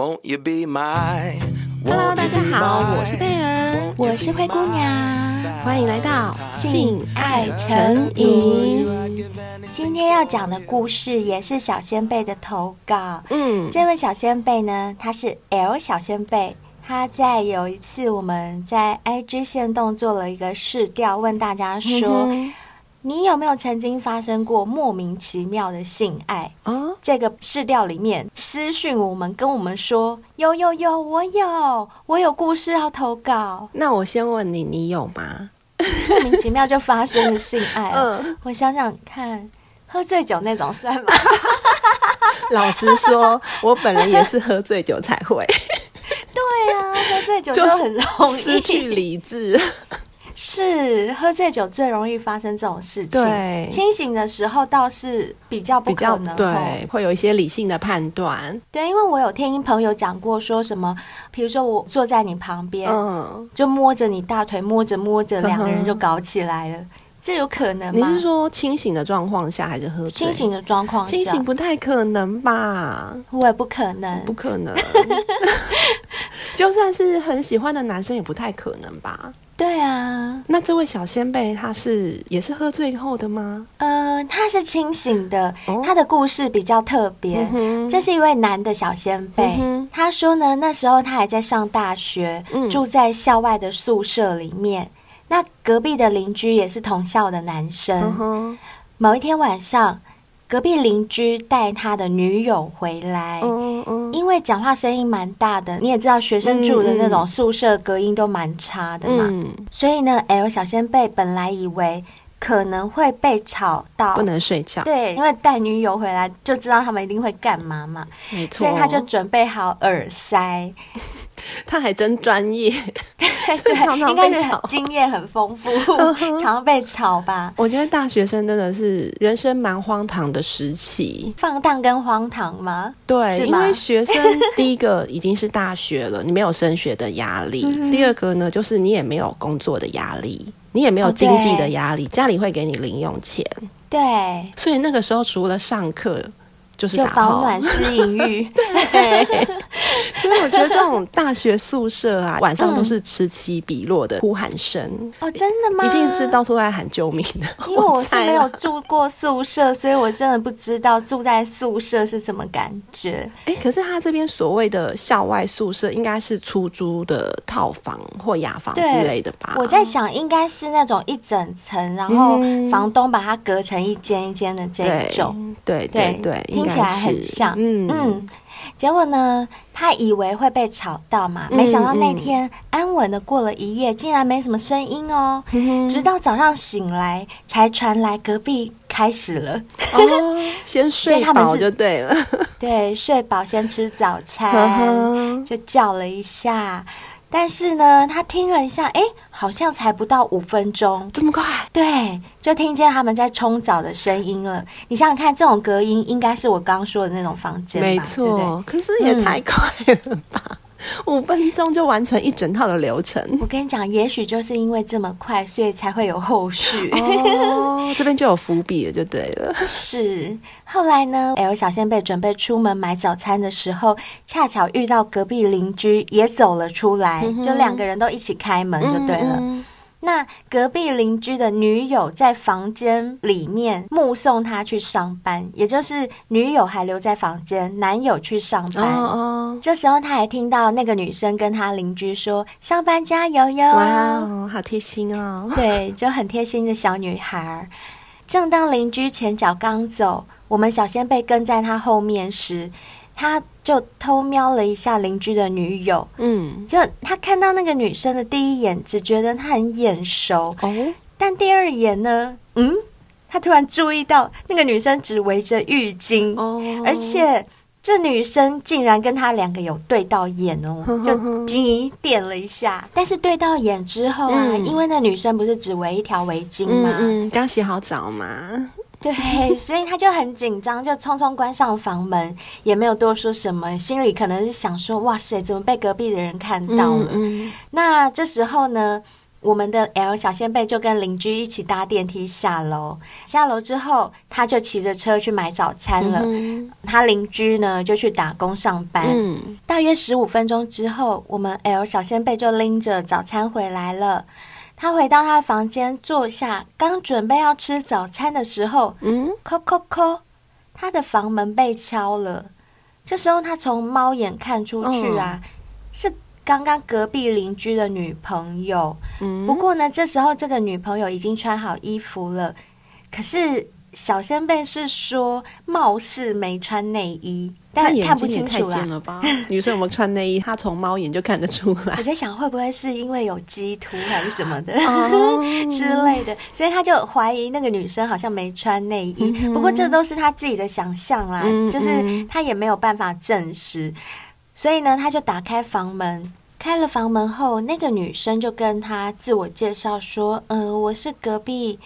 Won't you be my? Hello，大家好，我是贝儿，我是灰姑娘，欢迎来到性爱成瘾。今天要讲的故事也是小先贝的投稿。嗯，这位小先贝呢，他是 L 小先贝。他在有一次我们在 IG 线动做了一个试调，问大家说。嗯你有没有曾经发生过莫名其妙的性爱？哦，这个试调里面私讯我们跟我们说有有有，我有我有故事要投稿。那我先问你，你有吗？莫名其妙就发生的性爱？嗯，我想想看，喝醉酒那种算吗？老实说，我本人也是喝醉酒才会。对啊，喝醉酒就很容易失去理智。是喝醉酒最容易发生这种事情。对，清醒的时候倒是比较不可能。对，会有一些理性的判断。对，因为我有听朋友讲过，说什么，比如说我坐在你旁边，嗯，就摸着你大腿，摸着摸着，两个人就搞起来了，这有可能吗？你是说清醒的状况下，还是喝醉？清醒的状况下，清醒不太可能吧？我也不可能，不可能。就算是很喜欢的男生，也不太可能吧？对啊，那这位小仙贝他是也是喝醉后的吗？呃，他是清醒的。哦、他的故事比较特别。嗯、这是一位男的小仙贝。嗯、他说呢，那时候他还在上大学，嗯、住在校外的宿舍里面。那隔壁的邻居也是同校的男生。嗯、某一天晚上。隔壁邻居带他的女友回来，嗯嗯、因为讲话声音蛮大的，你也知道学生住的那种宿舍隔音都蛮差的嘛，嗯、所以呢，L 小仙贝本来以为可能会被吵到，不能睡觉，对，因为带女友回来就知道他们一定会干嘛嘛，没错，所以他就准备好耳塞。他还真专业，常常被吵，应该是经验很丰富，常常被吵吧。我觉得大学生真的是人生蛮荒唐的时期，放荡跟荒唐吗？对，因为学生第一个已经是大学了，你没有升学的压力；第二个呢，就是你也没有工作的压力，你也没有经济的压力，家里会给你零用钱。对，所以那个时候除了上课。就是就保暖私淫欲，对，所以我觉得这种大学宿舍啊，晚上都是此起彼落的呼喊声。哦，真的吗？一定是到处在喊救命的。因为我是没有住过宿舍，所以我真的不知道住在宿舍是什么感觉。哎，可是他这边所谓的校外宿舍，应该是出租的套房或雅房之类的吧？我在想，应该是那种一整层，然后房东把它隔成一间一间的这种。对对对，对。起来很像，嗯。嗯，结果呢，他以为会被吵到嘛，没想到那天安稳的过了一夜，竟然没什么声音哦，直到早上醒来才传来隔壁开始了，哦，先睡饱就对了，对，睡饱先吃早餐，就叫了一下。但是呢，他听了一下，哎，好像才不到五分钟，这么快？对，就听见他们在冲澡的声音了。你想想看，这种隔音应该是我刚刚说的那种房间吧？没错，对对，可是也太快了吧！嗯 五分钟就完成一整套的流程。我跟你讲，也许就是因为这么快，所以才会有后续。哦，这边就有伏笔了，就对了。是，后来呢，L 小仙贝准备出门买早餐的时候，恰巧遇到隔壁邻居也走了出来，嗯、就两个人都一起开门，就对了。嗯嗯那隔壁邻居的女友在房间里面目送他去上班，也就是女友还留在房间，男友去上班。哦哦，这时候他还听到那个女生跟他邻居说：“上班加油哟！”哇哦，好贴心哦。对，就很贴心的小女孩。正当邻居前脚刚走，我们小仙贝跟在他后面时，他就偷瞄了一下邻居的女友，嗯，就他看到那个女生的第一眼，只觉得她很眼熟，哦，但第二眼呢，嗯，他突然注意到那个女生只围着浴巾，哦，而且这女生竟然跟他两个有对到眼哦，就滴点了一下，但是对到眼之后啊，嗯，因为那女生不是只围一条围巾吗？嗯，刚洗好澡嘛。对，所以他就很紧张，就匆匆关上房门，也没有多说什么，心里可能是想说：“哇塞，怎么被隔壁的人看到了？”那这时候呢我们的 L 小仙贝就跟邻居一起搭电梯下楼。下楼之后，他就骑着车去买早餐了。嗯、他邻居呢就去打工上班。嗯、大约十五分钟之后，我们 L 小仙贝就拎着早餐回来了。他回到他的房间坐下，刚准备要吃早餐的时候，嗯，叩叩叩，他的房门被敲了。这时候他从猫眼看出去啊，嗯、是。刚刚隔壁邻居的女朋友，嗯，不过呢，这时候这个女朋友已经穿好衣服了，可是小仙贝是说，貌似没穿内衣，但看不清楚了吧？女生有没有穿内衣？她从猫眼就看得出来。我在想，会不会是因为有鸡突还是什么的、哦、之类的，所以他就怀疑那个女生好像没穿内衣。嗯、不过这都是他自己的想象啦，嗯、就是他也没有办法证实。所以呢，他就打开房门，开了房门后，那个女生就跟他自我介绍说：“嗯、呃，我是隔壁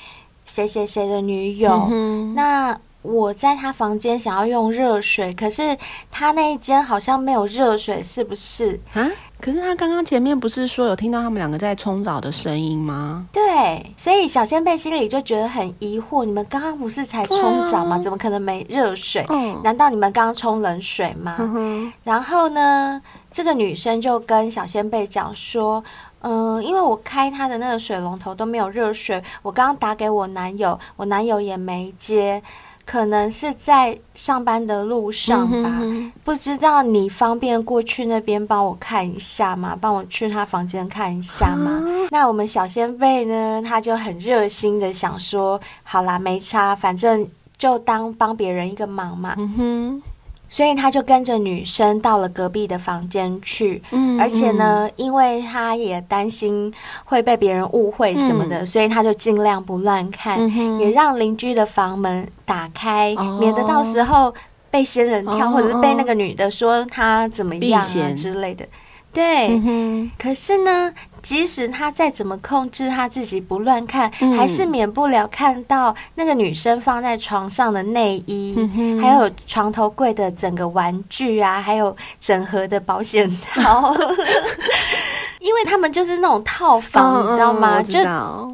谁谁谁的女友。嗯、那我在他房间想要用热水，可是他那一间好像没有热水，是不是？啊？可是他刚刚前面不是说有听到他们两个在冲澡的声音吗？对，所以小仙贝心里就觉得很疑惑：你们刚刚不是才冲澡吗？啊、怎么可能没热水？嗯、难道你们刚刚冲冷水吗？嗯、然后呢？”这个女生就跟小仙贝讲说：“嗯、呃，因为我开她的那个水龙头都没有热水，我刚刚打给我男友，我男友也没接，可能是在上班的路上吧。嗯、哼哼不知道你方便过去那边帮我看一下吗？帮我去他房间看一下吗？啊、那我们小先辈呢，他就很热心的想说：好啦，没差，反正就当帮别人一个忙嘛。嗯哼”所以他就跟着女生到了隔壁的房间去，嗯，而且呢，嗯、因为他也担心会被别人误会什么的，嗯、所以他就尽量不乱看，嗯、也让邻居的房门打开，哦、免得到时候被仙人跳，哦、或者是被那个女的说他怎么样啊之类的。对，嗯、可是呢。即使他再怎么控制他自己不乱看，嗯、还是免不了看到那个女生放在床上的内衣，嗯、还有床头柜的整个玩具啊，还有整盒的保险套。因为他们就是那种套房，嗯、你知道吗？就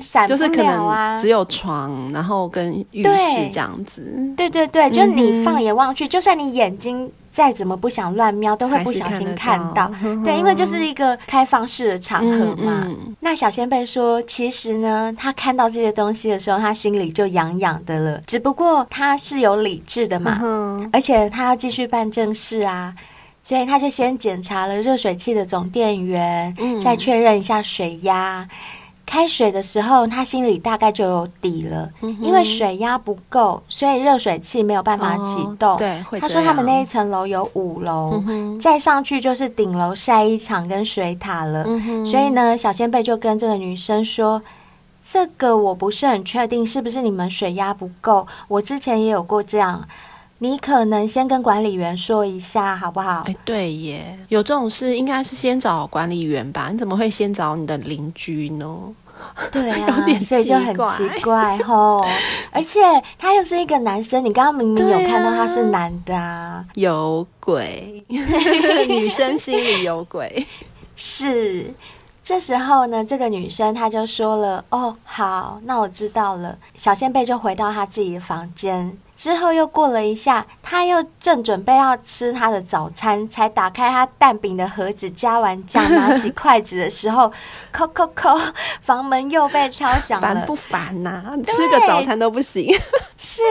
闪啊，就是可能只有床，然后跟浴室这样子。对对对，就你放眼望去，嗯、就算你眼睛再怎么不想乱瞄，都会不小心看到。看到对，因为就是一个开放式的场合嘛。嗯嗯、那小仙贝说，其实呢，他看到这些东西的时候，他心里就痒痒的了。只不过他是有理智的嘛，嗯、而且他要继续办正事啊。所以他就先检查了热水器的总电源，嗯、再确认一下水压。开水的时候，他心里大概就有底了，嗯、因为水压不够，所以热水器没有办法启动。哦、对，他说他们那一层楼有五楼，嗯、再上去就是顶楼晒衣场跟水塔了。嗯、所以呢，小仙贝就跟这个女生说：“这个我不是很确定，是不是你们水压不够？我之前也有过这样。”你可能先跟管理员说一下，好不好？哎，对耶，有这种事应该是先找管理员吧？你怎么会先找你的邻居呢？对啊，所以就很奇怪吼。而且他又是一个男生，你刚刚明明有看到他是男的啊，有鬼，女生心里有鬼。是，这时候呢，这个女生她就说了：“哦，好，那我知道了。”小仙贝就回到他自己的房间。之后又过了一下，他又正准备要吃他的早餐，才打开他蛋饼的盒子，加完酱，拿起筷子的时候，叩叩叩，房门又被敲响了。烦不烦呐、啊？吃个早餐都不行。是，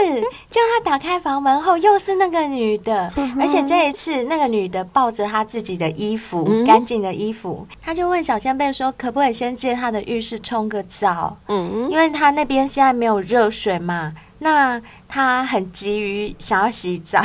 就他打开房门后，又是那个女的，而且这一次那个女的抱着她自己的衣服，嗯、干净的衣服，他就问小仙贝说：“可不可以先借他的浴室冲个澡？”嗯，因为他那边现在没有热水嘛。那他很急于想要洗澡，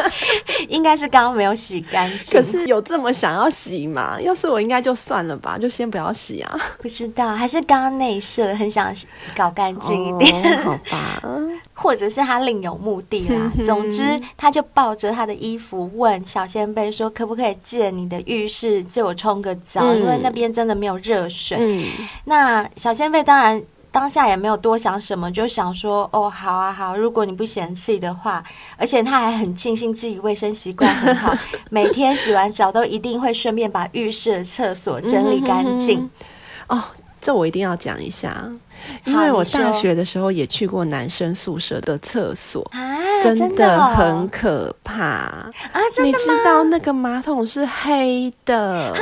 应该是刚刚没有洗干净。可是有这么想要洗吗？要是我，应该就算了吧，就先不要洗啊。不知道，还是刚刚内射，很想搞干净一点。哦，好吧，或者是他另有目的啦。总之，他就抱着他的衣服问小仙贝说：“可不可以借你的浴室借我冲个澡？嗯，因为那边真的没有热水。”嗯，那小仙贝当然。当下也没有多想什么，就想说：“哦，好啊，好，如果你不嫌弃的话。”而且他还很庆幸自己卫生习惯很好，每天洗完澡都一定会顺便把浴室的厕所整理干净。哦，这我一定要讲一下，因为我大学的时候也去过男生宿舍的厕所啊，真的很可怕啊！你知道那个马桶是黑的，啊、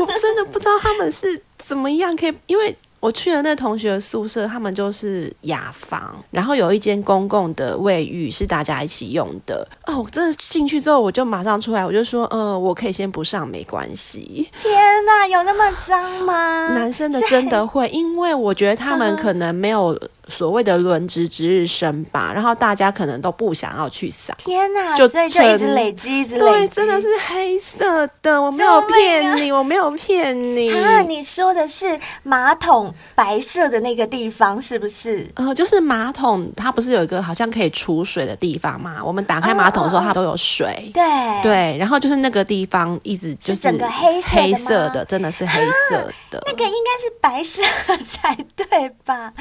我真的不知道他们是怎么样可以，因为。我去了那同学宿舍，他们就是雅房，然后有一间公共的卫浴是大家一起用的。哦，我真的进去之后，我就马上出来，我就说，呃，我可以先不上，没关系。天哪，有那么脏吗？男生的真的会，因为我觉得他们可能没有。所谓的轮值值日生吧，然后大家可能都不想要去扫。天哪！就所以就一直累积，一直累积。对，真的是黑色的，我没有骗你，我没有骗你。啊，你说的是马桶白色的那个地方是不是？呃，就是马桶，它不是有一个好像可以储水的地方嘛？我们打开马桶的时候，它都有水。对对，然后就是那个地方一直就是整个黑色黑色的，真的是黑色的。那个应该是白色才对吧？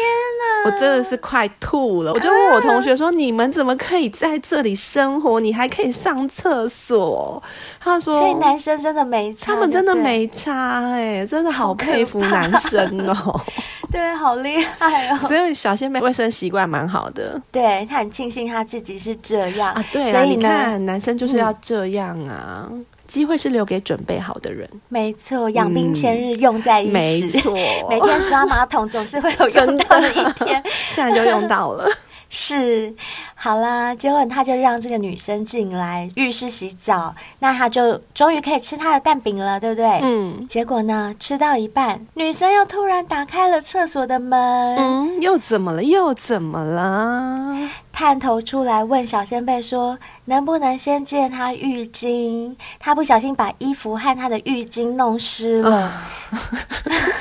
天哪！我真的是快吐了，我就问我同学说：“啊、你们怎么可以在这里生活？你还可以上厕所？”他说：“所以男生真的没差，他们真的没差哎、欸，真的好佩服男生哦、喔，对，好厉害哦。所以小仙妹卫生习惯蛮好的，对，他很庆幸他自己是这样啊。对，所以你看，男生就是要这样啊。嗯”机会是留给准备好的人，没错，养兵千日，用在一时。没错，每天刷马桶总是会有用到的一天，现在就用到了。是，好啦，结果他就让这个女生进来浴室洗澡，那他就终于可以吃他的蛋饼了，对不对？嗯。结果呢，吃到一半，女生又突然打开了厕所的门。嗯，又怎么了？又怎么了？探头出来问小仙贝说：“能不能先借他浴巾？他不小心把衣服和他的浴巾弄湿了。呃”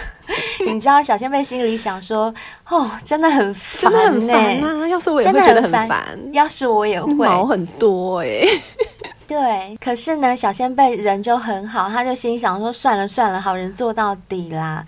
你知道小仙贝心里想说：“哦，真的很烦，真的很烦啊！要是我也会觉得很烦，要是我也会毛很多哎、欸。对，可是呢，小仙贝人就很好，他就心想说：算了算了，好人做到底啦。”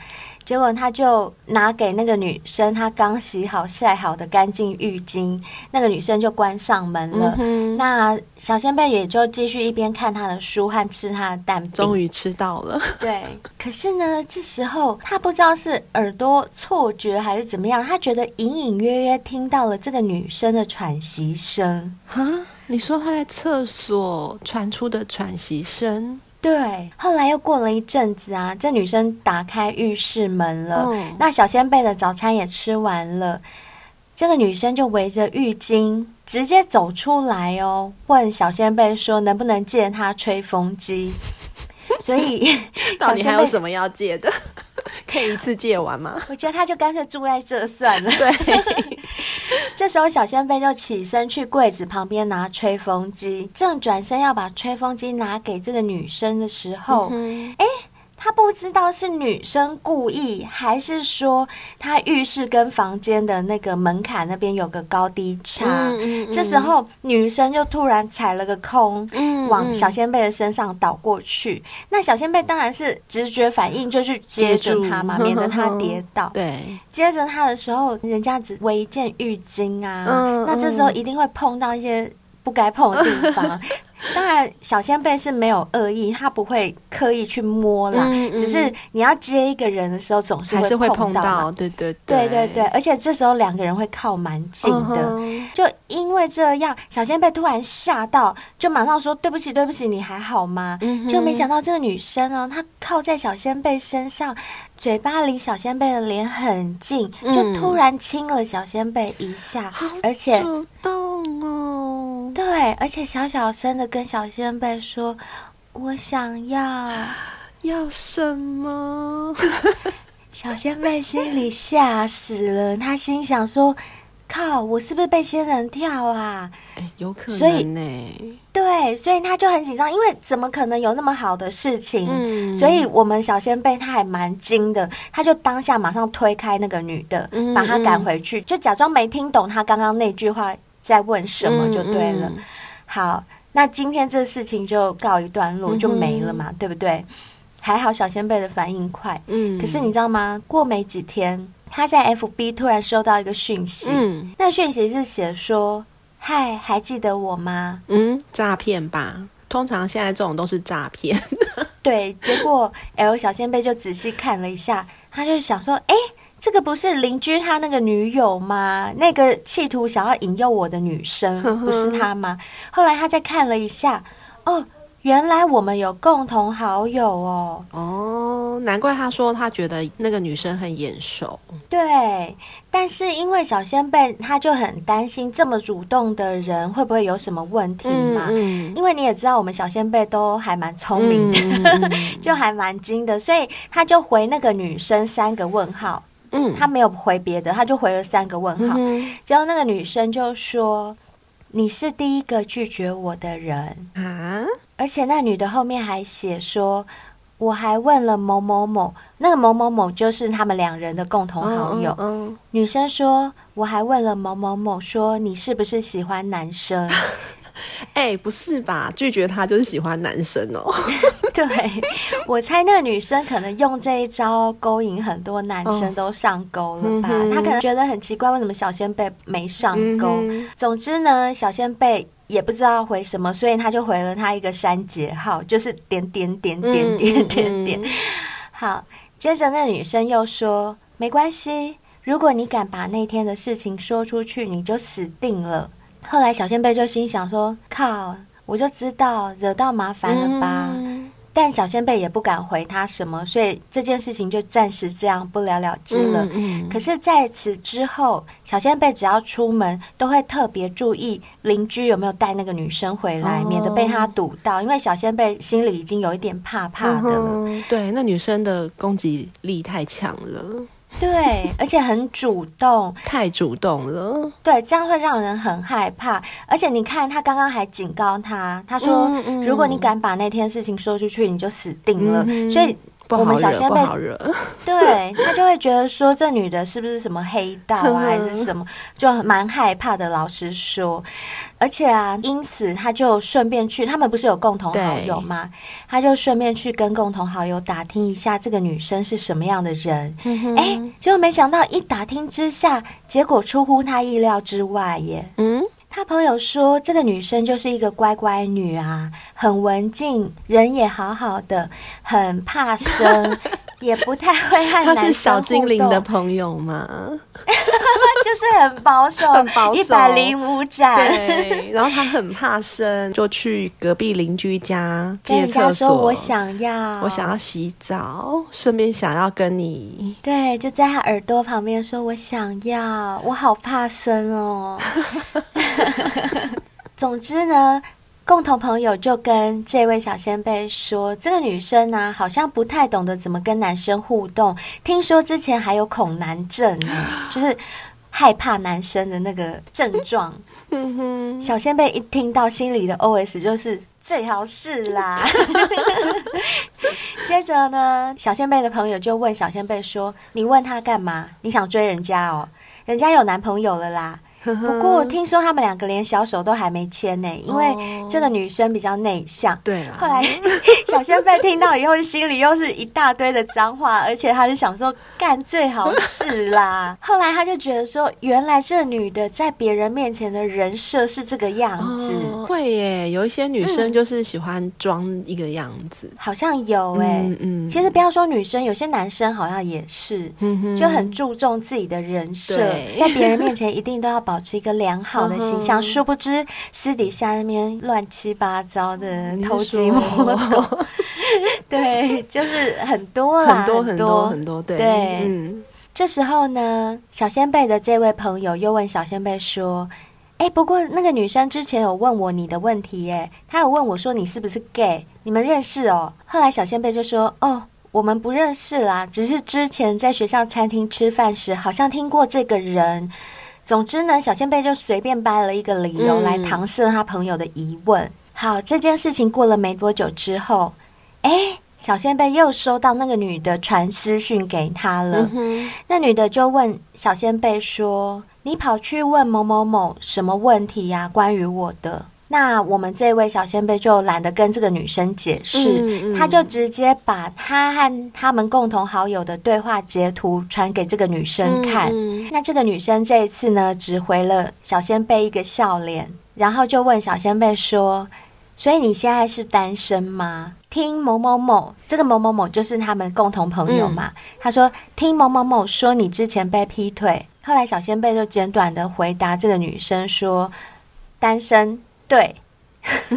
结果他就拿给那个女生，她刚洗好晒好的干净浴巾，那个女生就关上门了。嗯、那小仙贝也就继续一边看他的书和吃他的蛋饼。终于吃到了。对，可是呢，这时候他不知道是耳朵错觉还是怎么样，他觉得隐隐约约听到了这个女生的喘息声。哈，你说他在厕所传出的喘息声？对，后来又过了一阵子啊，这女生打开浴室门了。嗯、那小仙贝的早餐也吃完了，这个女生就围着浴巾直接走出来哦，问小仙贝说能不能借她吹风机。所以，到底还有什么要借的？可以一次借完吗？我觉得他就干脆住在这算了。对，这时候小仙贝就起身去柜子旁边拿吹风机，正转身要把吹风机拿给这个女生的时候，哎、嗯。他不知道是女生故意，还是说他浴室跟房间的那个门槛那边有个高低差。嗯嗯嗯、这时候女生就突然踩了个空，往小仙贝的身上倒过去。那小仙贝当然是直觉反应，就去接住他嘛，免得他跌倒。对，接着他的时候，人家只围一件浴巾啊，嗯、那这时候一定会碰到一些不该碰的地方。当然，小仙贝是没有恶意，他不会刻意去摸啦。嗯嗯、只是你要接一个人的时候，总是会碰到，还是会碰到。对对对对对，而且这时候两个人会靠蛮近的。嗯、就因为这样，小仙贝突然吓到，就马上说：“对不起，对不起，你还好吗？”嗯、就没想到这个女生哦，她靠在小仙贝身上，嘴巴离小仙贝的脸很近，就突然亲了小仙贝一下，嗯、而且主动哦。对，而且小小声的跟小仙贝说：“我想要 要什么？” 小仙贝心里吓死了，他心想说：“靠，我是不是被仙人跳啊？”欸、有可能呢、欸。对，所以他就很紧张，因为怎么可能有那么好的事情？嗯、所以我们小仙贝他还蛮精的，他就当下马上推开那个女的，嗯、把她赶回去，就假装没听懂他刚刚那句话。在问什么就对了。好，那今天这事情就告一段落，就没了嘛，嗯、对不对？还好小仙贝的反应快。嗯，可是你知道吗？过没几天，他在 FB 突然收到一个讯息。嗯，那讯息是写说：“嗨，还记得我吗？”嗯，诈骗吧？通常现在这种都是诈骗。对，结果 L 小仙贝就仔细看了一下，他就想说：“哎，这个不是邻居他那个女友吗？那个企图想要引诱我的女生，不是他吗？”后来他再看了一下，哦。原来我们有共同好友哦！哦，难怪他说他觉得那个女生很眼熟。对，但是因为小仙贝他就很担心这么主动的人会不会有什么问题嘛。嗯嗯、因为你也知道，我们小仙贝都还蛮聪明的，就还蛮精的，所以他就回那个女生三个问号。嗯，他没有回别的，他就回了三个问号。嗯、结果那个女生就说：“你是第一个拒绝我的人啊。”而且那女的后面还写说，我还问了某某某，那个某某某就是他们两人的共同好友。嗯嗯、女生说，我还问了某某某，说你是不是喜欢男生？哎，不是吧？拒绝他就是喜欢男生哦。对，我猜那个女生可能用这一招勾引很多男生都上钩了吧？她可能觉得很奇怪，为什么小仙贝没上钩？总之呢，小仙贝也不知道回什么，所以他就回了他一个删节号，就是点点点点点点点。好，接着那女生又说：“没关系，如果你敢把那天的事情说出去，你就死定了。”后来小仙贝就心想说：“靠，我就知道惹到麻烦了吧。嗯”但小仙贝也不敢回他什么，所以这件事情就暂时这样不了了之了。嗯嗯、可是在此之后，小仙贝只要出门都会特别注意邻居有没有带那个女生回来，哦、免得被他堵到。因为小仙贝心里已经有一点怕怕的了。嗯、对，那女生的攻击力太强了。对，而且很主动，太主动了。对，这样会让人很害怕。而且你看，他刚刚还警告他，他说：“嗯嗯、如果你敢把那天事情说出去，你就死定了。嗯”所以。我们小仙贝，对他就会觉得说，这女的是不是什么黑道啊，还是什么，就蛮害怕的。老实说，而且啊，因此他就顺便去，他们不是有共同好友吗？他就顺便去跟共同好友打听一下这个女生是什么样的人。哎、嗯哼，结果没想到一打听之下，结果出乎他意料之外耶。嗯。他朋友说，这个女生就是一个乖乖女啊，很文静，人也好好的，很怕生，也不太会和男生。他是小精灵的朋友吗？就是很保守，很保守，一百零五盏。对，然后他很怕生，就去隔壁邻居家借厕所。我想要，我想要洗澡，顺便想要跟你。对，就在他耳朵旁边说：“我想要，我好怕生哦。”总之呢，共同朋友就跟这位小仙贝说：“这个女生呢、啊，好像不太懂得怎么跟男生互动，听说之前还有恐男症呢，就是害怕男生的那个症状。”小仙贝一听到，心里的 OS 就是最好是啦。接着呢，小仙贝的朋友就问小仙贝说：“你问他干嘛？你想追人家哦？人家有男朋友了啦。” 不过听说他们两个连小手都还没牵呢，因为这个女生比较内向。对了，后来 小仙贝听到以后，心里又是一大堆的脏话，而且他就想说干最好事啦。后来他就觉得说，原来这女的在别人面前的人设是这个样子。哦、会耶，有一些女生就是喜欢装一个样子，嗯、好像有哎。嗯，嗯其实不要说女生，有些男生好像也是，就很注重自己的人设，对在别人面前一定都要保持一个良好的形象，uh. 殊不知私底下那边乱七八糟的偷鸡摸狗，对，就是很多啦，很多很多很多，对。对嗯，这时候呢，小仙贝的这位朋友又问小仙贝说：“哎，不过那个女生之前有问我你的问题，耶，她有问我说你是不是 gay？你们认识哦？”后来小仙贝就说：“哦，我们不认识啦，只是之前在学校餐厅吃饭时，好像听过这个人。”总之呢，小仙贝就随便掰了一个理由来搪塞他朋友的疑问。嗯、好，这件事情过了没多久之后，哎，小仙贝又收到那个女的传私讯给他了。嗯、那女的就问小仙贝说：“你跑去问某某某什么问题呀、啊？关于我的。”那我们这位小仙贝就懒得跟这个女生解释，嗯嗯、他就直接把他和他们共同好友的对话截图传给这个女生看。那这个女生这一次呢，只回了小仙贝一个笑脸，然后就问小仙贝说：“所以你现在是单身吗？听某某某，这个某某某就是他们共同朋友嘛。嗯、他说听某某某说你之前被劈腿，后来小仙贝就简短的回答这个女生说单身，对，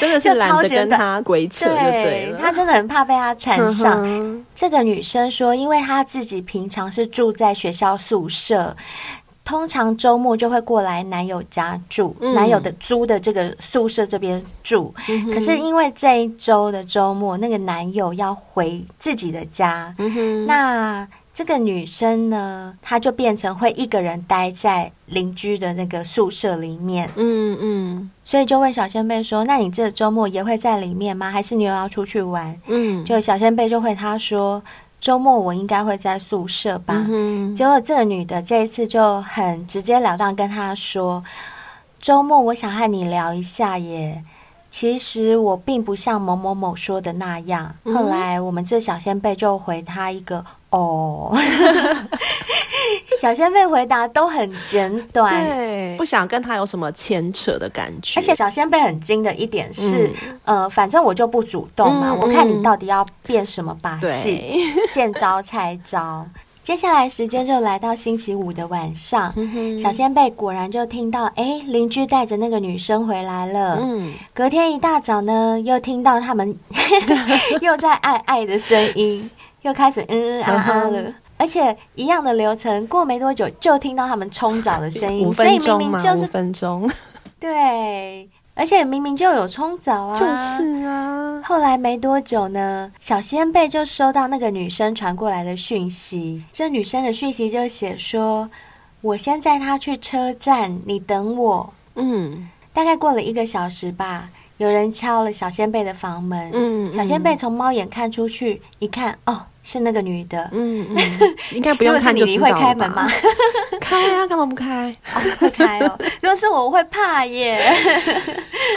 真的是懒得跟他鬼扯就对了，对，他真的很怕被他缠上。这个女生说，因为她自己平常是住在学校宿舍。通常周末就会过来男友家住，嗯、男友的租的这个宿舍这边住。嗯、可是因为这一周的周末，那个男友要回自己的家，嗯、那这个女生呢，她就变成会一个人待在邻居的那个宿舍里面。嗯嗯，所以就问小仙贝说：“那你这个周末也会在里面吗？还是你又要出去玩？”嗯，就小仙贝就回他说。周末我应该会在宿舍吧？嗯、结果这个女的这一次就很直截了当跟他说：“周末我想和你聊一下耶。其实我并不像某某某说的那样。嗯”后来我们这小仙贝就回他一个。哦，小仙贝回答都很简短，对，不想跟他有什么牵扯的感觉。而且小仙贝很精的一点是，嗯、呃，反正我就不主动嘛，嗯、我看你到底要变什么把戏，见招拆招。接下来时间就来到星期五的晚上，嗯、小仙贝果然就听到，哎，邻居带着那个女生回来了。嗯，隔天一大早呢，又听到他们 又在爱爱的声音。又开始嗯嗯啊啊了，而且一样的流程，过没多久就听到他们冲澡的声音，所以明明就是五分钟，对，而且明明就有冲澡啊，就是啊。后来没多久呢，小仙贝就收到那个女生传过来的讯息，这女生的讯息就写说：“我先载她去车站，你等我。”嗯，大概过了一个小时吧。有人敲了小仙贝的房门，嗯，小仙贝从猫眼看出去，一看，哦，是那个女的，嗯嗯，应该不用看就知道？你会开门吗？开啊，干嘛不开？会开哦。如果是我，我会怕耶。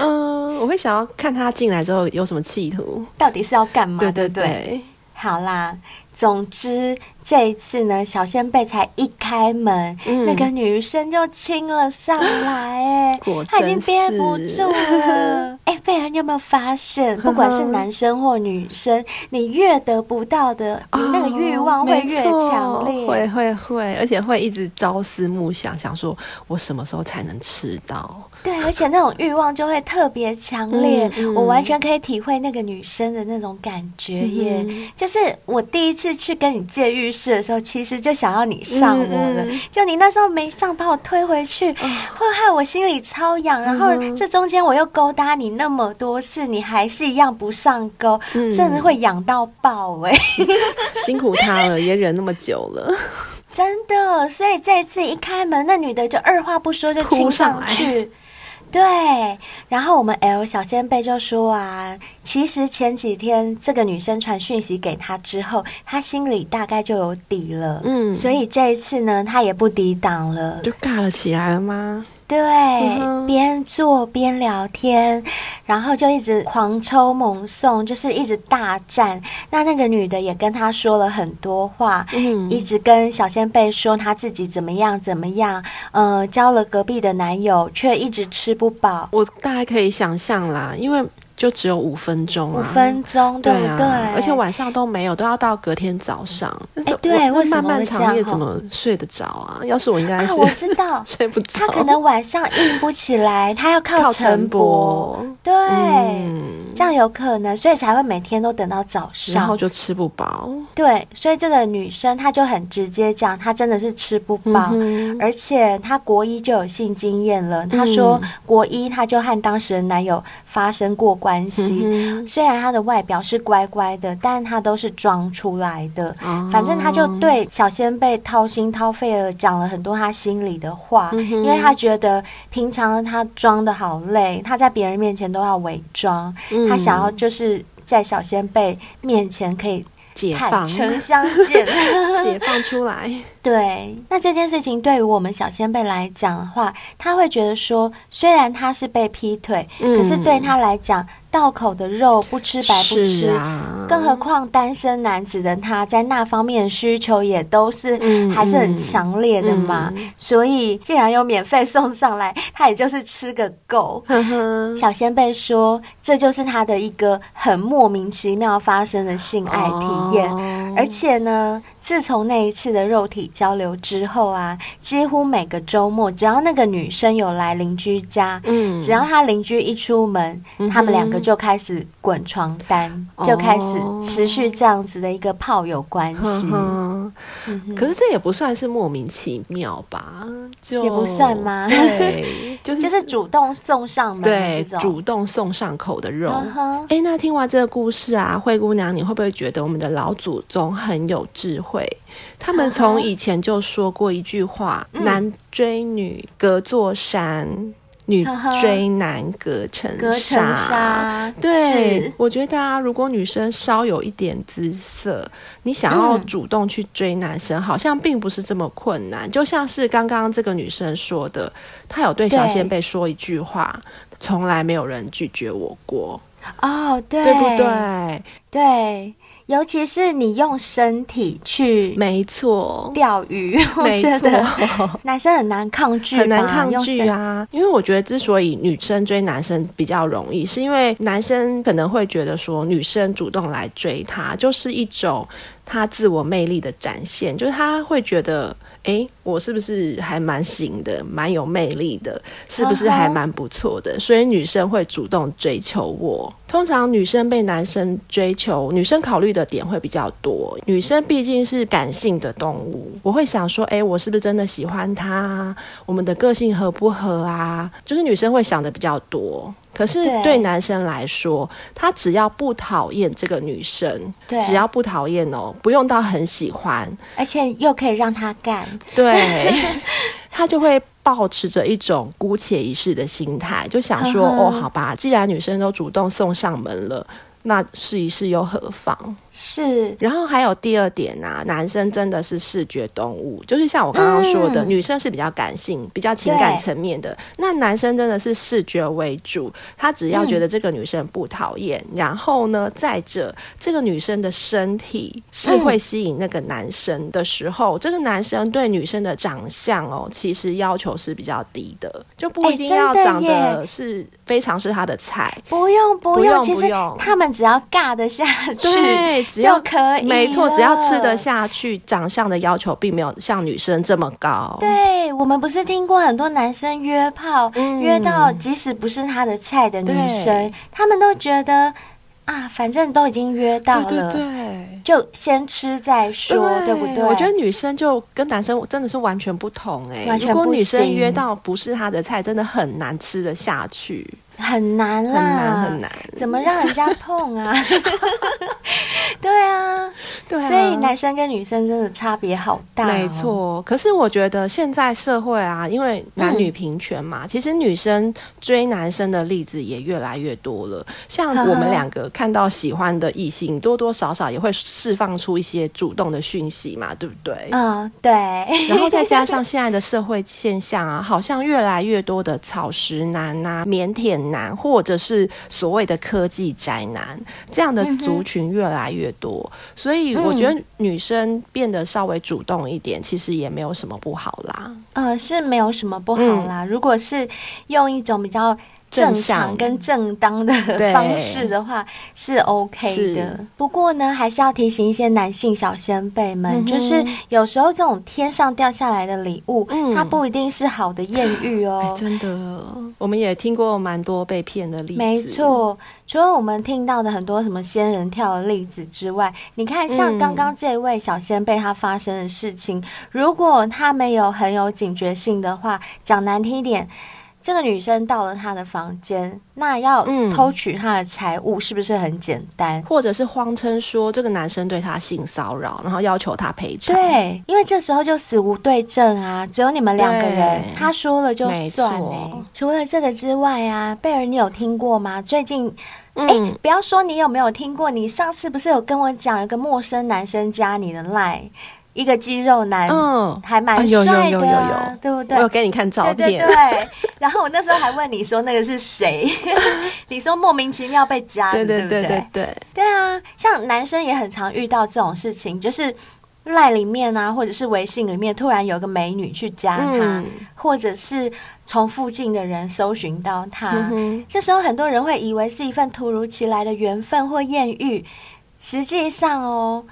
嗯，我会想要看他进来之后有什么企图，到底是要干嘛？对对对，好啦。总之，这一次呢，小仙贝才一开门，嗯、那个女生就亲了上来，哎，她已经憋不住了。哎，贝儿，你有没有发现，不管是男生或女生，你越得不到的，你那个欲望会越强烈，会会会，而且会一直朝思暮想，想说我什么时候才能吃到。对，而且那种欲望就会特别强烈，嗯嗯、我完全可以体会那个女生的那种感觉耶。嗯、就是我第一次去跟你借浴室的时候，其实就想要你上我了，嗯、就你那时候没上，把我推回去，会、嗯、害我心里超痒。然后这中间我又勾搭你那么多次，你还是一样不上钩，嗯、真的会痒到爆哎！辛苦他了，也忍那么久了，真的。所以这次一开门，那女的就二话不说就亲上去。对，然后我们 L 小先辈就说啊，其实前几天这个女生传讯息给他之后，他心里大概就有底了，嗯，所以这一次呢，他也不抵挡了，就尬了起来了吗？对，边做边聊天，然后就一直狂抽猛送，就是一直大战。那那个女的也跟他说了很多话，嗯，一直跟小仙贝说她自己怎么样怎么样，呃，交了隔壁的男友，却一直吃不饱。我大概可以想象啦，因为。就只有五分钟啊，五分钟，对不对？而且晚上都没有，都要到隔天早上。哎，对，为什么漫漫长夜怎么睡得着啊？要是我应该是，我知道 睡不着。他可能晚上硬不起来，他要靠晨勃。对，这样有可能，所以才会每天都等到早上，然后就吃不饱。对，所以这个女生她就很直接讲，她真的是吃不饱，而且她国一就有性经验了。她说国一她就和当时的男友发生过关。关系，嗯、虽然他的外表是乖乖的，但他都是装出来的。哦、反正他就对小仙贝掏心掏肺的讲了很多他心里的话，嗯、因为他觉得平常他装的好累，他在别人面前都要伪装，嗯、他想要就是在小仙贝面前可以。解放，坦诚相见，解放出来。对，那这件事情对于我们小仙贝来讲的话，他会觉得说，虽然他是被劈腿，嗯、可是对他来讲，道口的肉不吃白不吃，啊、更何况单身男子的他在那方面的需求也都是还是很强烈的嘛。嗯嗯、所以既然有免费送上来，他也就是吃个够。呵呵小仙贝说，这就是他的一个很莫名其妙发生的性爱体验，哦、而且呢。自从那一次的肉体交流之后啊，几乎每个周末，只要那个女生有来邻居家，嗯，只要她邻居一出门，嗯、他们两个就开始滚床单，哦、就开始持续这样子的一个炮友关系。可是这也不算是莫名其妙吧？就也不算吗？对，就是就是主动送上门对，主动送上口的肉。哎、uh 那听完这个故事啊，灰姑娘，你会不会觉得我们的老祖宗很有智慧？会，他们从以前就说过一句话：“嗯、男追女隔座山，女追男隔层纱。”对，我觉得啊，如果女生稍有一点姿色，你想要主动去追男生，嗯、好像并不是这么困难。就像是刚刚这个女生说的，她有对小仙贝说一句话：“从来没有人拒绝我过。”哦，对，对不对？对。尤其是你用身体去，没错，钓鱼，我觉得 男生很难抗拒，很难抗拒啊。因为我觉得，之所以女生追男生比较容易，是因为男生可能会觉得说，女生主动来追他，就是一种他自我魅力的展现，就是他会觉得。哎，我是不是还蛮行的，蛮有魅力的？是不是还蛮不错的？Uh. 所以女生会主动追求我。通常女生被男生追求，女生考虑的点会比较多。女生毕竟是感性的动物，我会想说，哎，我是不是真的喜欢他？我们的个性合不合啊？就是女生会想的比较多。可是对男生来说，他只要不讨厌这个女生，对只要不讨厌哦，不用到很喜欢，而且又可以让他干，对，他就会抱持着一种姑且一试的心态，就想说哦，好吧，既然女生都主动送上门了。那试一试又何妨？是，然后还有第二点啊，男生真的是视觉动物，就是像我刚刚说的，嗯、女生是比较感性、比较情感层面的，那男生真的是视觉为主，他只要觉得这个女生不讨厌，嗯、然后呢，再者这个女生的身体是会吸引那个男生的时候，嗯、这个男生对女生的长相哦，其实要求是比较低的，就不一定要长得是非常是他的菜，不用不用，其实他们。只要尬得下去，对，只要就可以。没错，只要吃得下去，长相的要求并没有像女生这么高。对，我们不是听过很多男生约炮，嗯、约到即使不是他的菜的女生，他们都觉得啊，反正都已经约到了，对对对，就先吃再说，对，对不对？我觉得女生就跟男生真的是完全不同哎、欸，完全不。如果女生约到不是他的菜，真的很难吃得下去。很难啦，很难很难，怎么让人家碰啊？对啊，对啊，所以男生跟女生真的差别好大哦。没错，可是我觉得现在社会啊，因为男女平权嘛，嗯，其实女生追男生的例子也越来越多了。像我们两个看到喜欢的异性，多多少少也会释放出一些主动的讯息嘛，对不对？嗯，对。然后再加上现在的社会现象啊，好像越来越多的草食男啊、腼腆男，或者是所谓的科技宅男，这样的族群越来越多，嗯、所以我觉得女生变得稍微主动一点，嗯、其实也没有什么不好啦。呃，是没有什么不好啦。嗯、如果是用一种比较。正常跟正当的 方式的话是 OK 的，不过呢，还是要提醒一些男性小先辈们，嗯、就是有时候这种天上掉下来的礼物，嗯、它不一定是好的艳遇哦、欸。真的，我们也听过蛮多被骗的例子。没错，除了我们听到的很多什么仙人跳的例子之外，你看像刚刚这位小仙贝他发生的事情，嗯、如果他没有很有警觉性的话，讲难听一点。这个女生到了他的房间，那要偷取他的财物，是不是很简单？嗯、或者是谎称说这个男生对她性骚扰，然后要求他赔偿？对，因为这时候就死无对证啊，只有你们两个人，他说了就算、欸。除了这个之外啊，贝尔，你有听过吗？最近，哎、嗯，不要说你有没有听过，你上次不是有跟我讲，一个陌生男生加你的 line。一个肌肉男，嗯，还蛮帅的，啊有有有有有，对不对？我有给你看照片，对对对。然后我那时候还问你说那个是谁？你说莫名其妙被加，对对对对对对。对啊，像男生也很常遇到这种事情，就是赖里面啊，或者是微信里面，突然有个美女去加他，嗯、或者是从附近的人搜寻到他，嗯、这时候很多人会以为是一份突如其来的缘分或艳遇，实际上哦。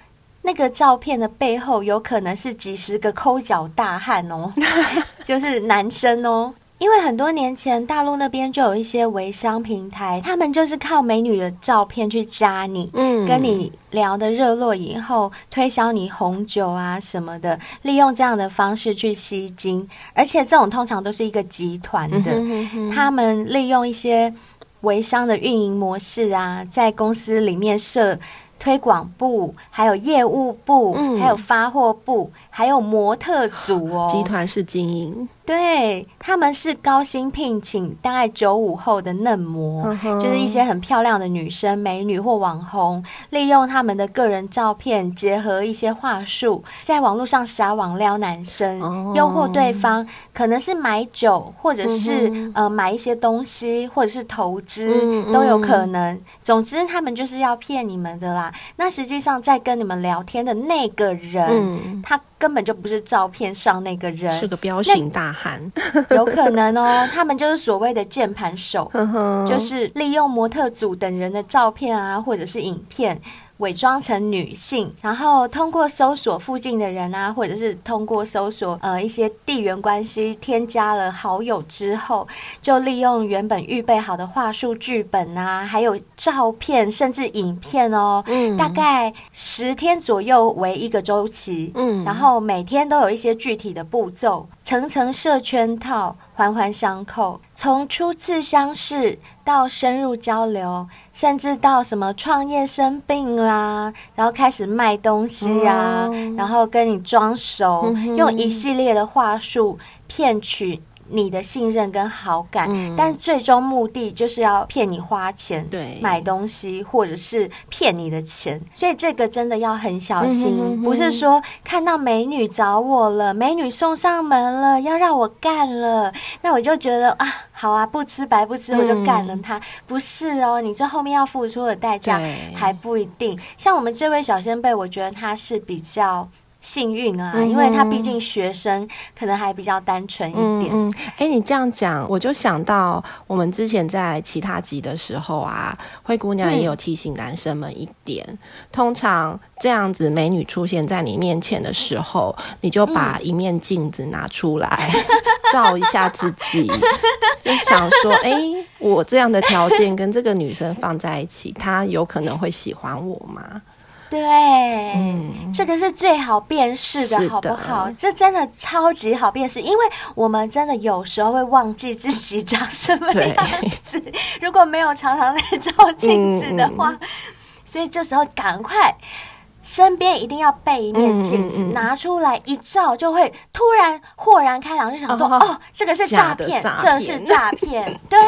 那个照片的背后有可能是几十个抠脚大汉哦，就是男生哦。因为很多年前大陆那边就有一些微商平台，他们就是靠美女的照片去加你，嗯，跟你聊的热络以后，推销你红酒啊什么的，利用这样的方式去吸金。而且这种通常都是一个集团的，嗯哼嗯哼，他们利用一些微商的运营模式啊，在公司里面设。推广部，还有业务部，嗯、还有发货部，还有模特组 哦，集团式经营。对，他们是高薪聘请大概九五后的嫩模，就是一些很漂亮的女生、美女或网红，利用他们的个人照片，结合一些话术，在网络上撒网撩男生，哦、诱惑对方，可能是买酒，或者是、呃买一些东西，或者是投资、嗯、都有可能。总之，他们就是要骗你们的啦。那实际上在跟你们聊天的那个人，嗯、他。根本就不是照片上那个人，是个彪形大汉，有可能哦。他们就是所谓的键盘手，就是利用模特组等人的照片啊，或者是影片。伪装成女性，然后通过搜索附近的人啊，或者是通过搜索呃一些地缘关系，添加了好友之后，就利用原本预备好的话术剧本啊，还有照片甚至影片哦，嗯，大概十天左右为一个周期，嗯，然后每天都有一些具体的步骤，层层设圈套。环环相扣，从初次相识到深入交流，甚至到什么创业生病啦，然后开始卖东西啊，嗯、然后跟你装熟，嗯、用一系列的话术骗取。你的信任跟好感，嗯、但最终目的就是要骗你花钱，对，买东西或者是骗你的钱，所以这个真的要很小心，嗯哼嗯哼，不是说看到美女找我了，美女送上门了，要让我干了，那我就觉得啊，好啊，不吃白不吃，我就干了他，嗯、不是哦，你这后面要付出的代价还不一定。像我们这位小仙贝，我觉得他是比较。幸运啊，因为他毕竟学生可能还比较单纯一点。嗯，哎、嗯欸，你这样讲，我就想到我们之前在其他集的时候啊，灰姑娘也有提醒男生们一点：嗯、通常这样子美女出现在你面前的时候，你就把一面镜子拿出来、嗯、照一下自己，就想说：哎、欸，我这样的条件跟这个女生放在一起，她有可能会喜欢我吗？对，嗯，这个是最好辨识的，好不好？的这真的超级好辨识，因为我们真的有时候会忘记自己长什么样子，如果没有常常在照镜子的话，嗯、所以这时候赶快身边一定要备一面镜子，嗯、拿出来一照，就会突然豁然开朗，就想说：哦，哦，这个是诈骗，诈骗。这是诈骗，对，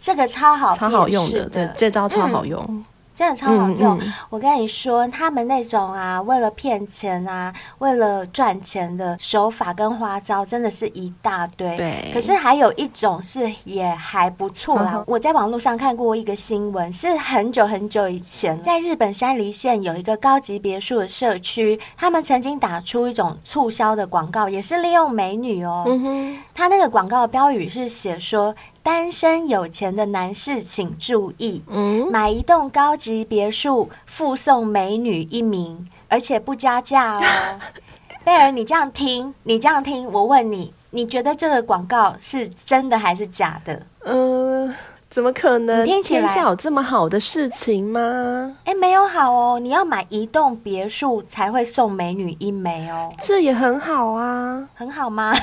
这个超好，超好用的，这这招超好用。嗯真的超好用，我跟你说，他们那种啊，为了骗钱啊，为了赚钱的手法跟花招，真的是一大堆。对，可是还有一种是也还不错啦。嗯、我在网络上看过一个新闻，是很久很久以前，在日本山梨县有一个高级别墅的社区，他们曾经打出一种促销的广告，也是利用美女哦。嗯哼，他那个广告标语是写说。单身有钱的男士请注意，嗯，买一栋高级别墅附送美女一名，而且不加价哦。贝尔，你这样听，你这样听，我问你，你觉得这个广告是真的还是假的？呃，怎么可能？听起来天下有这么好的事情吗？哎，没有好哦，你要买一栋别墅才会送美女一枚哦。这也很好啊，很好吗？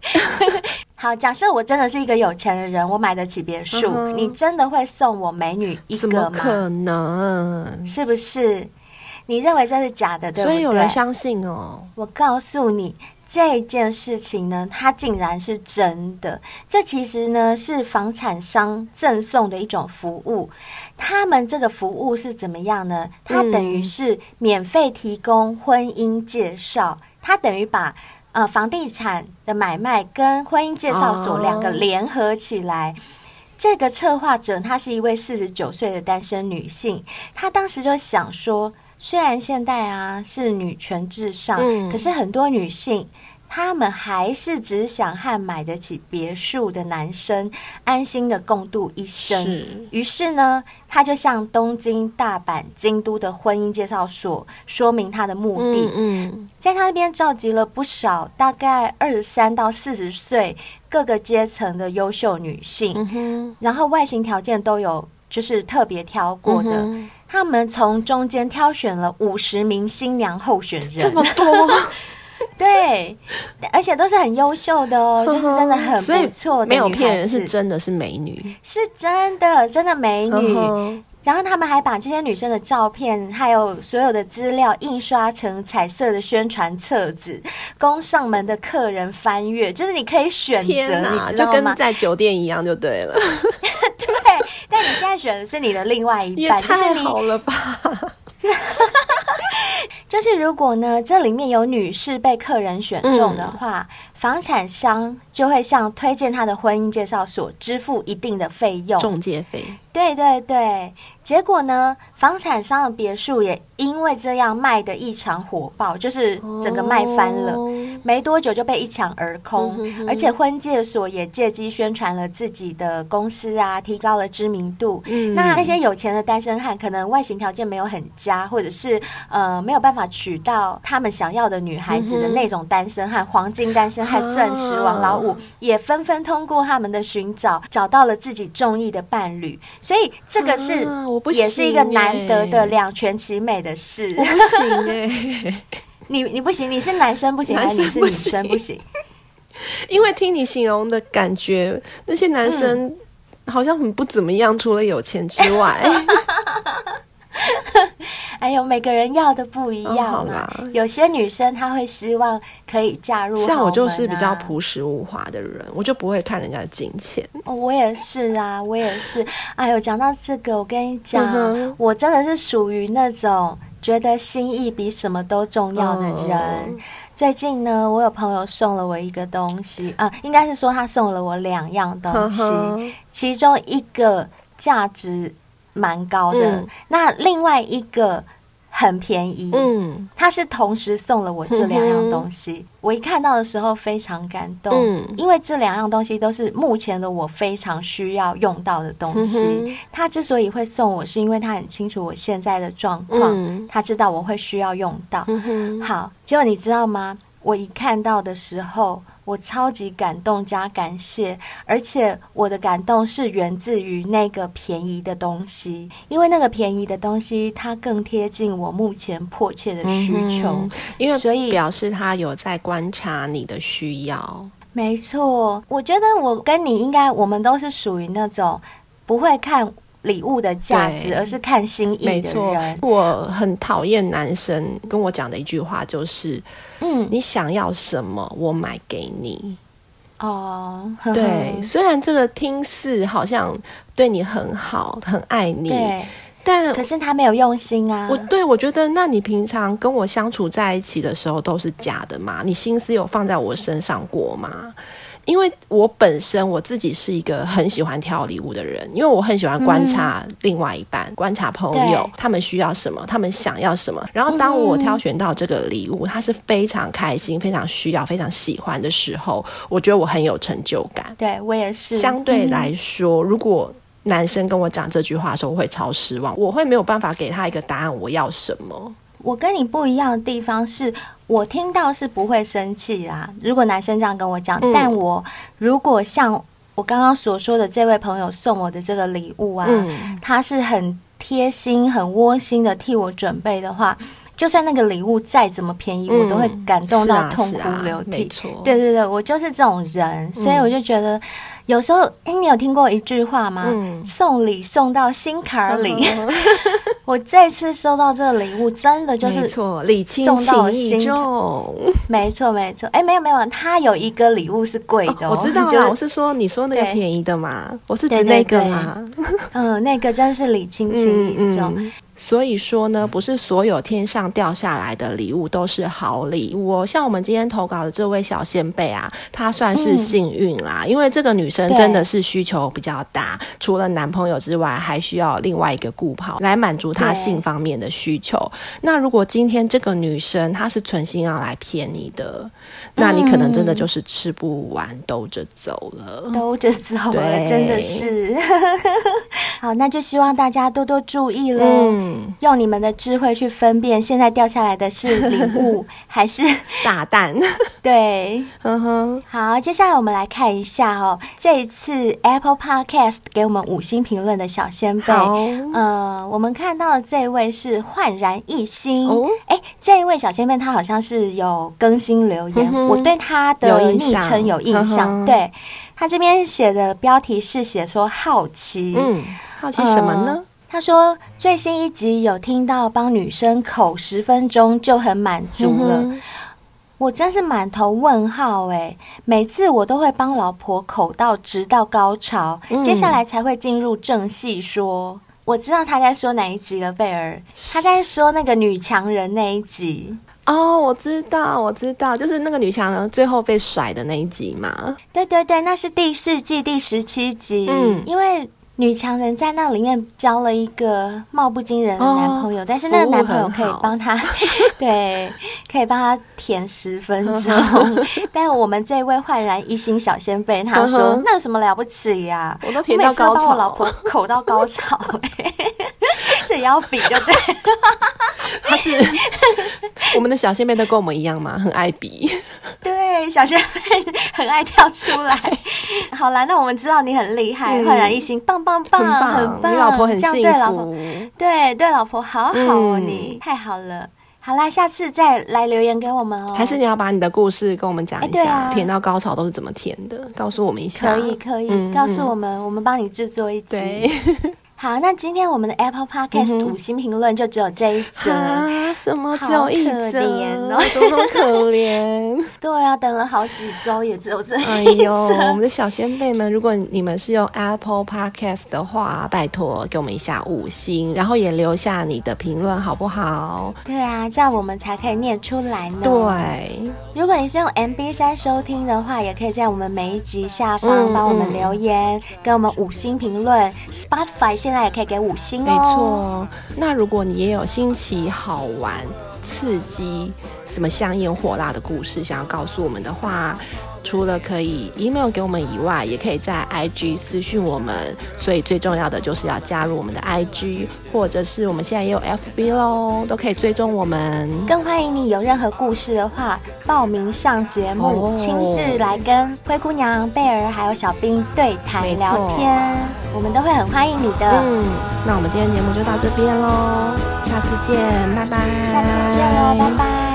好，假设我真的是一个有钱的人，我买得起别墅，uh huh. 你真的会送我美女一个吗？怎么可能？是不是？你认为这是假的，对不对？所以有人相信哦。我告诉你，这件事情呢，它竟然是真的。这其实呢是房产商赠送的一种服务。他们这个服务是怎么样呢？它等于是免费提供婚姻介绍，它等于把呃房地产的买卖跟婚姻介绍所两个联合起来。这个策划者她是一位四十九岁的单身女性，她当时就想说。虽然现代啊是女权至上，嗯，可是很多女性她们还是只想和买得起别墅的男生安心的共度一生。是。于是呢，她就向东京、大阪、京都的婚姻介绍所说明她的目的。嗯，嗯，在她那边召集了不少大概二十三到四十岁各个阶层的优秀女性，嗯，然后外形条件都有就是特别挑过的。嗯他们从中间挑选了五十名新娘候选人，这么多，对，而且都是很优秀的哦，就是真的很不错的，没有骗人，是真的是美女，是真的，真的美女。然后他们还把这些女生的照片，还有所有的资料印刷成彩色的宣传册子，供上门的客人翻阅。就是你可以选择，你知道吗？就跟在酒店一样就对了。对，但你现在选的是你的另外一半，就是你。好了吧？就是如果呢，这里面有女士被客人选中的话，嗯、房产商就会向推荐他的婚姻介绍所支付一定的费用，中介费。对对对。结果呢，房产商的别墅也因为这样卖的异常火爆，就是整个卖翻了，哦、没多久就被一抢而空。嗯、哼哼，而且婚介所也借机宣传了自己的公司啊，提高了知名度。嗯、那那些有钱的单身汉，可能外形条件没有很佳，或者是呃没有办法娶到他们想要的女孩子的那种单身汉，嗯、黄金单身汉、钻石王老五，也纷纷通过他们的寻找，找到了自己中意的伴侣。所以这个是。啊也是一个难得的两全其美的事。我不行哎，你你不行，你是男生不行，还是你是女生不行？因为听你形容的感觉，那些男生好像很不怎么样，除了有钱之外。哎呦，每个人要的不一样嘛。哦、有些女生她会希望可以嫁入、啊，像我就是比较朴实无华的人，我就不会看人家的金钱。哦，我也是啊，我也是。哎呦，讲到这个，我跟你讲，嗯、我真的是属于那种觉得心意比什么都重要的人。哦、最近呢，我有朋友送了我一个东西啊，应该是说他送了我两样东西，嗯、其中一个价值。蛮高的，嗯、那另外一个很便宜，嗯，他是同时送了我这两样东西，嗯、我一看到的时候非常感动，嗯，因为这两样东西都是目前的我非常需要用到的东西。嗯、他之所以会送我，是因为他很清楚我现在的状况，嗯、他知道我会需要用到。嗯、好，结果你知道吗？我一看到的时候。我超级感动加感谢，而且我的感动是源自于那个便宜的东西，因为那个便宜的东西它更贴近我目前迫切的需求，嗯、因为所以表示他有在观察你的需要。没错，我觉得我跟你应该，我们都是属于那种不会看礼物的价值，而是看心意的人。没错，我很讨厌男生跟我讲的一句话就是。嗯，你想要什么，我买给你。哦，对，虽然这个听似好像对你很好，很爱你，对，但可是他没有用心啊。我对我觉得，那你平常跟我相处在一起的时候都是假的吗？你心思有放在我身上过吗？因为我本身我自己是一个很喜欢挑礼物的人，因为我很喜欢观察另外一半，嗯、观察朋友他们需要什么，他们想要什么。然后当我挑选到这个礼物，他是非常开心、非常需要、非常喜欢的时候，我觉得我很有成就感。对，我也是。相对来说，嗯、如果男生跟我讲这句话的时候，我会超失望，我会没有办法给他一个答案，我要什么。我跟你不一样的地方是，我听到是不会生气啦。如果男生这样跟我讲，嗯、但我如果像我刚刚所说的这位朋友送我的这个礼物啊，嗯、他是很贴心、很窝心的替我准备的话，就算那个礼物再怎么便宜，嗯、我都会感动到痛哭流涕。对对对，我就是这种人，所以我就觉得。有时候，哎，你有听过一句话吗？嗯、送礼送到心坎里。嗯、我这次收到这个礼物，真的就是送到心礼轻情意重。没错，没错。哎，没有，没有，他有一个礼物是贵的、哦哦。我知道了，我是说你说那个便宜的嘛，我是指那个嘛。嗯，那个真是礼轻情意重。所以说呢，不是所有天上掉下来的礼物都是好礼物哦。像我们今天投稿的这位小仙贝啊，她算是幸运啦，嗯、因为这个女生真的是需求比较大，除了男朋友之外，还需要另外一个顾跑来满足她性方面的需求。那如果今天这个女生她是存心要来骗你的，那你可能真的就是吃不完兜着走了，兜着走了，真的是。好，那就希望大家多多注意喽。嗯用你们的智慧去分辨，现在掉下来的是礼物 还是炸弹？对，呵呵。好，接下来我们来看一下哦，这一次 Apple Podcast 给我们五星评论的小仙辈。呃，我们看到的这位是焕然一新。哦，哎，这一位小仙辈他好像是有更新留言，我对他的昵称有印象。对，他这边写的标题是写说好奇，嗯，好奇什么呢？呃他说最新一集有听到帮女生口十分钟就很满足了，嗯、我真是满头问号哎！每次我都会帮老婆口到直到高潮，嗯、接下来才会进入正戏。说我知道他在说哪一集了，贝尔，他在说那个女强人那一集哦，我知道，我知道，就是那个女强人最后被甩的那一集嘛。对对对，那是第四季第十七集，嗯，因为。女强人在那里面交了一个貌不惊人的男朋友，哦、但是那个男朋友可以帮她，对，可以帮她舔十分钟。但我们这位焕然一新小先贝，他说、嗯、那有什么了不起呀、啊？我都舔到高潮，我，我老婆口到高潮，这也要比就对。他是 我们的小仙妹都跟我们一样嘛？很爱比。对，小仙妹很爱跳出来。好啦，那我们知道你很厉害，焕、嗯、然一新，棒棒棒，很棒，很棒，你老婆很幸福，对老婆，对对老婆好好哦，你、嗯、太好了。好啦，下次再来留言给我们哦。还是你要把你的故事跟我们讲一下，甜、啊、到高潮都是怎么甜的？告诉我们一下。可以，可以，嗯、告诉我们，我们帮你制作一集。对好，那今天我们的 Apple Podcast 五星评论就只有这一则啊？什么只有一则？可怜哦，多么可怜！对啊，等了好几周也只有这一则。哎呦，我们的小先辈们，如果你们是用 Apple Podcast 的话，拜托给我们一下五星，然后也留下你的评论，好不好？对啊，这样我们才可以念出来呢。对，如果你是用 MB 三收听的话，也可以在我们每一集下方帮我们留言，给、嗯嗯、我们五星评论。Spotify。现在也可以给五星哦。没错，那如果你也有新奇、好玩、刺激、什么香艳火辣的故事想要告诉我们的话，除了可以 email 给我们以外，也可以在 IG 私讯我们。所以最重要的就是要加入我们的 IG，或者是我们现在也有 FB 喽，都可以追踪我们。更欢迎你有任何故事的话，报名上节目，亲、哦、自来跟灰姑娘、贝儿还有小兵对谈聊天，我们都会很欢迎你的。嗯，那我们今天节目就到这边喽，下次见，拜拜。下次见喽，拜拜。